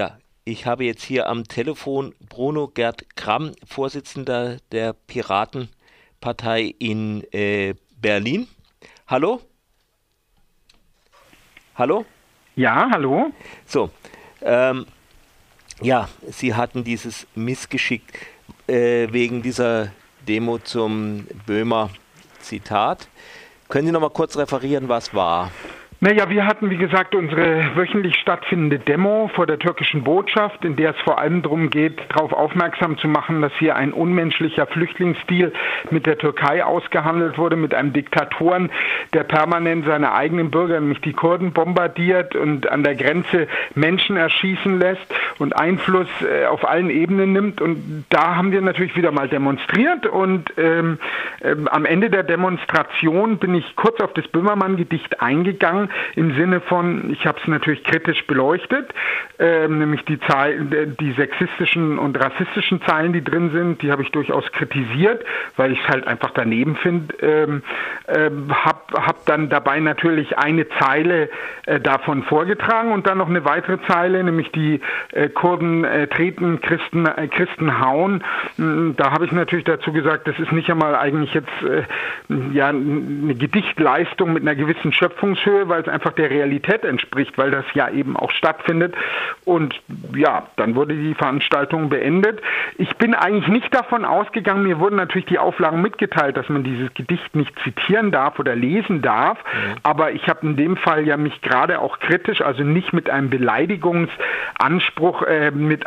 Ja, ich habe jetzt hier am Telefon Bruno Gerd Kramm, Vorsitzender der Piratenpartei in äh, Berlin. Hallo? Hallo? Ja, hallo? So, ähm, ja, Sie hatten dieses Missgeschick äh, wegen dieser Demo zum Böhmer Zitat. Können Sie noch mal kurz referieren, was war? Naja, wir hatten, wie gesagt, unsere wöchentlich stattfindende Demo vor der türkischen Botschaft, in der es vor allem darum geht, darauf aufmerksam zu machen, dass hier ein unmenschlicher Flüchtlingsstil mit der Türkei ausgehandelt wurde, mit einem Diktatoren, der permanent seine eigenen Bürger, nämlich die Kurden, bombardiert und an der Grenze Menschen erschießen lässt und Einfluss äh, auf allen Ebenen nimmt. Und da haben wir natürlich wieder mal demonstriert und ähm, äh, am Ende der Demonstration bin ich kurz auf das Böhmermann-Gedicht eingegangen im Sinne von, ich habe es natürlich kritisch beleuchtet, äh, nämlich die, Zeilen, die sexistischen und rassistischen Zeilen, die drin sind, die habe ich durchaus kritisiert, weil ich es halt einfach daneben finde. Ähm, äh, habe hab dann dabei natürlich eine Zeile äh, davon vorgetragen und dann noch eine weitere Zeile, nämlich die äh, Kurden äh, treten, Christen, äh, Christen hauen. Hm, da habe ich natürlich dazu gesagt, das ist nicht einmal eigentlich jetzt ja eine Gedichtleistung mit einer gewissen Schöpfungshöhe, weil es einfach der Realität entspricht, weil das ja eben auch stattfindet. Und ja, dann wurde die Veranstaltung beendet. Ich bin eigentlich nicht davon ausgegangen, mir wurden natürlich die Auflagen mitgeteilt, dass man dieses Gedicht nicht zitieren darf oder lesen darf. Mhm. Aber ich habe in dem Fall ja mich gerade auch kritisch, also nicht mit einem Beleidigungsanspruch, äh, mit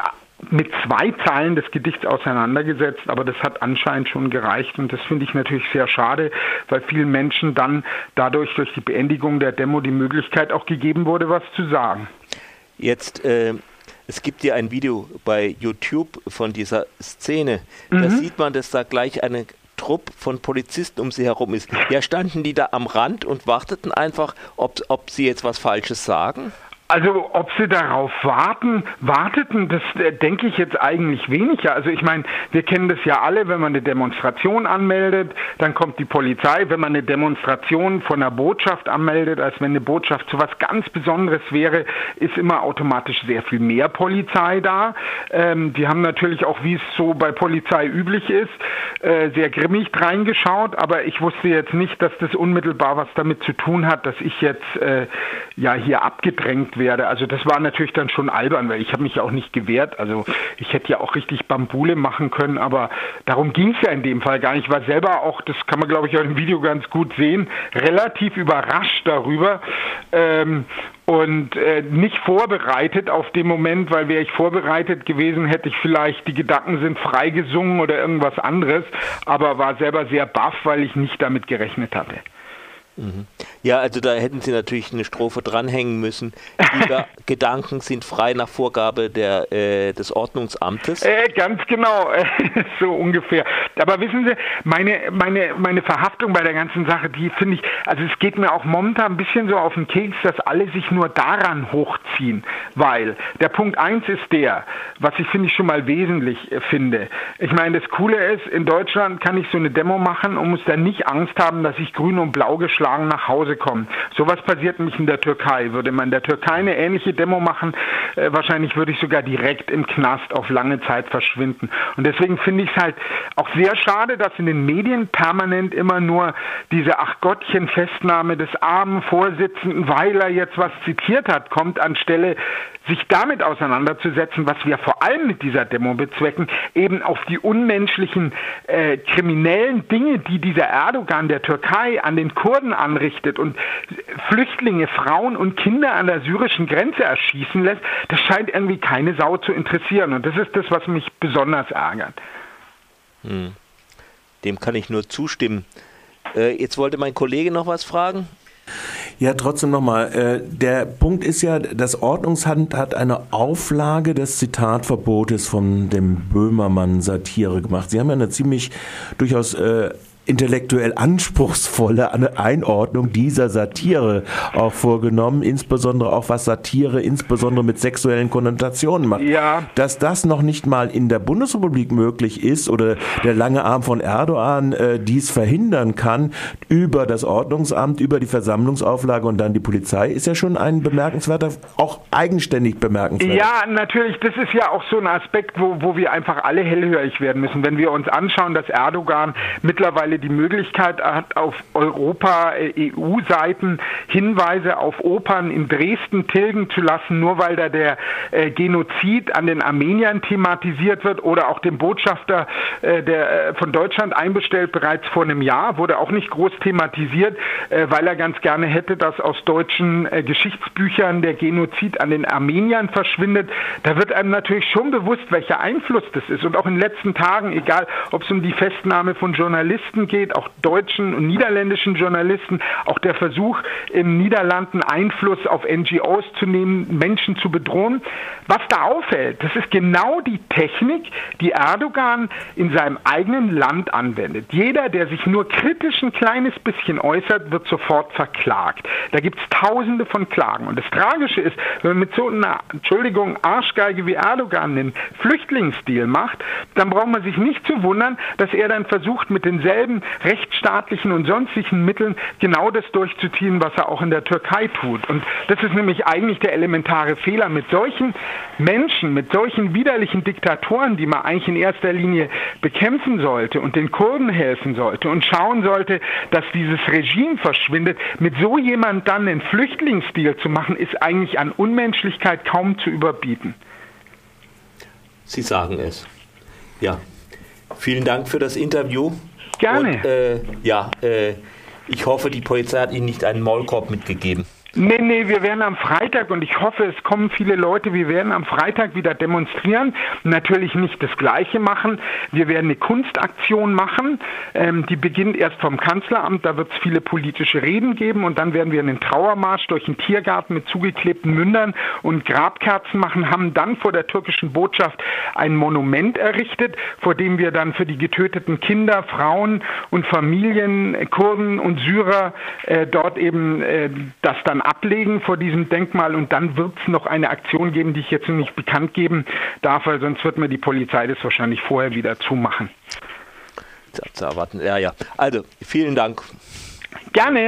mit zwei Zeilen des Gedichts auseinandergesetzt, aber das hat anscheinend schon gereicht und das finde ich natürlich sehr schade, weil vielen Menschen dann dadurch durch die Beendigung der Demo die Möglichkeit auch gegeben wurde, was zu sagen. Jetzt äh es gibt ja ein Video bei YouTube von dieser Szene. Mhm. Da sieht man, dass da gleich eine Trupp von Polizisten um sie herum ist. Ja, standen die da am Rand und warteten einfach, ob, ob sie jetzt was Falsches sagen? Also ob sie darauf warten, warteten, das äh, denke ich jetzt eigentlich weniger. Also ich meine, wir kennen das ja alle, wenn man eine Demonstration anmeldet, dann kommt die Polizei. Wenn man eine Demonstration von einer Botschaft anmeldet, als wenn eine Botschaft zu was ganz Besonderes wäre, ist immer automatisch sehr viel mehr Polizei da. Ähm, die haben natürlich auch, wie es so bei Polizei üblich ist, äh, sehr grimmig reingeschaut, aber ich wusste jetzt nicht, dass das unmittelbar was damit zu tun hat, dass ich jetzt äh, ja hier abgedrängt werde werde. Also das war natürlich dann schon albern, weil ich habe mich auch nicht gewehrt. Also ich hätte ja auch richtig Bambule machen können, aber darum ging es ja in dem Fall gar nicht. Ich war selber auch, das kann man glaube ich auch im Video ganz gut sehen, relativ überrascht darüber. Ähm, und äh, nicht vorbereitet auf dem Moment, weil wäre ich vorbereitet gewesen, hätte ich vielleicht die Gedanken sind frei gesungen oder irgendwas anderes, aber war selber sehr baff, weil ich nicht damit gerechnet hatte. Mhm. Ja, also da hätten Sie natürlich eine Strophe dranhängen müssen. Die Gedanken sind frei nach Vorgabe der, äh, des Ordnungsamtes. Äh, ganz genau, so ungefähr. Aber wissen Sie, meine, meine, meine Verhaftung bei der ganzen Sache, die finde ich, also es geht mir auch momentan ein bisschen so auf den Keks, dass alle sich nur daran hochziehen, weil der Punkt eins ist der, was ich finde ich schon mal wesentlich äh, finde. Ich meine, das Coole ist, in Deutschland kann ich so eine Demo machen und muss dann nicht Angst haben, dass ich grün und blau geschlagen nach Hause kommen. Sowas passiert nicht in der Türkei. Würde man in der Türkei eine ähnliche Demo machen, äh, wahrscheinlich würde ich sogar direkt im Knast auf lange Zeit verschwinden. Und deswegen finde ich es halt auch sehr schade, dass in den Medien permanent immer nur diese Ach Gottchen Festnahme des armen Vorsitzenden, weil er jetzt was zitiert hat, kommt anstelle sich damit auseinanderzusetzen, was wir vor allem mit dieser Demo bezwecken, eben auf die unmenschlichen äh, kriminellen Dinge, die dieser Erdogan der Türkei an den Kurden anrichtet und Flüchtlinge, Frauen und Kinder an der syrischen Grenze erschießen lässt, das scheint irgendwie keine Sau zu interessieren. Und das ist das, was mich besonders ärgert. Hm. Dem kann ich nur zustimmen. Äh, jetzt wollte mein Kollege noch was fragen. Ja, trotzdem nochmal. Äh, der Punkt ist ja, das Ordnungsamt hat eine Auflage des Zitatverbotes von dem Böhmermann Satire gemacht. Sie haben ja eine ziemlich durchaus äh, intellektuell anspruchsvolle Einordnung dieser Satire auch vorgenommen, insbesondere auch was Satire insbesondere mit sexuellen Konnotationen macht. Ja. Dass das noch nicht mal in der Bundesrepublik möglich ist oder der lange Arm von Erdogan äh, dies verhindern kann über das Ordnungsamt, über die Versammlungsauflage und dann die Polizei, ist ja schon ein bemerkenswerter, auch eigenständig bemerkenswerter. Ja, natürlich, das ist ja auch so ein Aspekt, wo, wo wir einfach alle hellhörig werden müssen. Wenn wir uns anschauen, dass Erdogan mittlerweile mittlerweile die Möglichkeit hat, auf Europa-EU-Seiten Hinweise auf Opern in Dresden tilgen zu lassen, nur weil da der äh, Genozid an den Armeniern thematisiert wird oder auch dem Botschafter äh, der, äh, von Deutschland einbestellt bereits vor einem Jahr, wurde auch nicht groß thematisiert, weil er ganz gerne hätte, dass aus deutschen Geschichtsbüchern der Genozid an den Armeniern verschwindet. Da wird einem natürlich schon bewusst, welcher Einfluss das ist. Und auch in den letzten Tagen, egal ob es um die Festnahme von Journalisten Journalisten geht, auch deutschen und niederländischen Journalisten, auch der Versuch, in Niederlanden Einfluss auf NGOs zu nehmen, Menschen zu bedrohen. Was da auffällt, das ist genau die Technik, die Erdogan in seinem eigenen Land anwendet. Jeder, der sich nur kritisch ein kleines bisschen äußert, wird sofort verklagt. Da gibt es tausende von Klagen. Und das Tragische ist, wenn man mit so einer, Entschuldigung, Arschgeige wie Erdogan einen Flüchtlingsdeal macht, dann braucht man sich nicht zu wundern, dass er dann versucht, mit denselben denselben rechtsstaatlichen und sonstigen Mitteln genau das durchzuziehen, was er auch in der Türkei tut. Und das ist nämlich eigentlich der elementare Fehler. Mit solchen Menschen, mit solchen widerlichen Diktatoren, die man eigentlich in erster Linie bekämpfen sollte und den Kurden helfen sollte und schauen sollte, dass dieses Regime verschwindet, mit so jemand dann einen Flüchtlingsdeal zu machen, ist eigentlich an Unmenschlichkeit kaum zu überbieten. Sie sagen es. Ja. Vielen Dank für das Interview. Gerne. Und, äh, ja, äh, ich hoffe, die Polizei hat Ihnen nicht einen Maulkorb mitgegeben. Nee, nee, wir werden am Freitag und ich hoffe, es kommen viele Leute, wir werden am Freitag wieder demonstrieren. Natürlich nicht das Gleiche machen. Wir werden eine Kunstaktion machen. Ähm, die beginnt erst vom Kanzleramt, da wird es viele politische Reden geben und dann werden wir einen Trauermarsch durch den Tiergarten mit zugeklebten Mündern und Grabkerzen machen, haben dann vor der türkischen Botschaft ein Monument errichtet, vor dem wir dann für die getöteten Kinder, Frauen und Familien, Kurden und Syrer äh, dort eben äh, das dann ablegen vor diesem Denkmal und dann wird es noch eine Aktion geben, die ich jetzt nicht bekannt geben darf, weil sonst wird mir die Polizei das wahrscheinlich vorher wieder zumachen. Zu erwarten. Ja, ja. Also, vielen Dank. Gerne.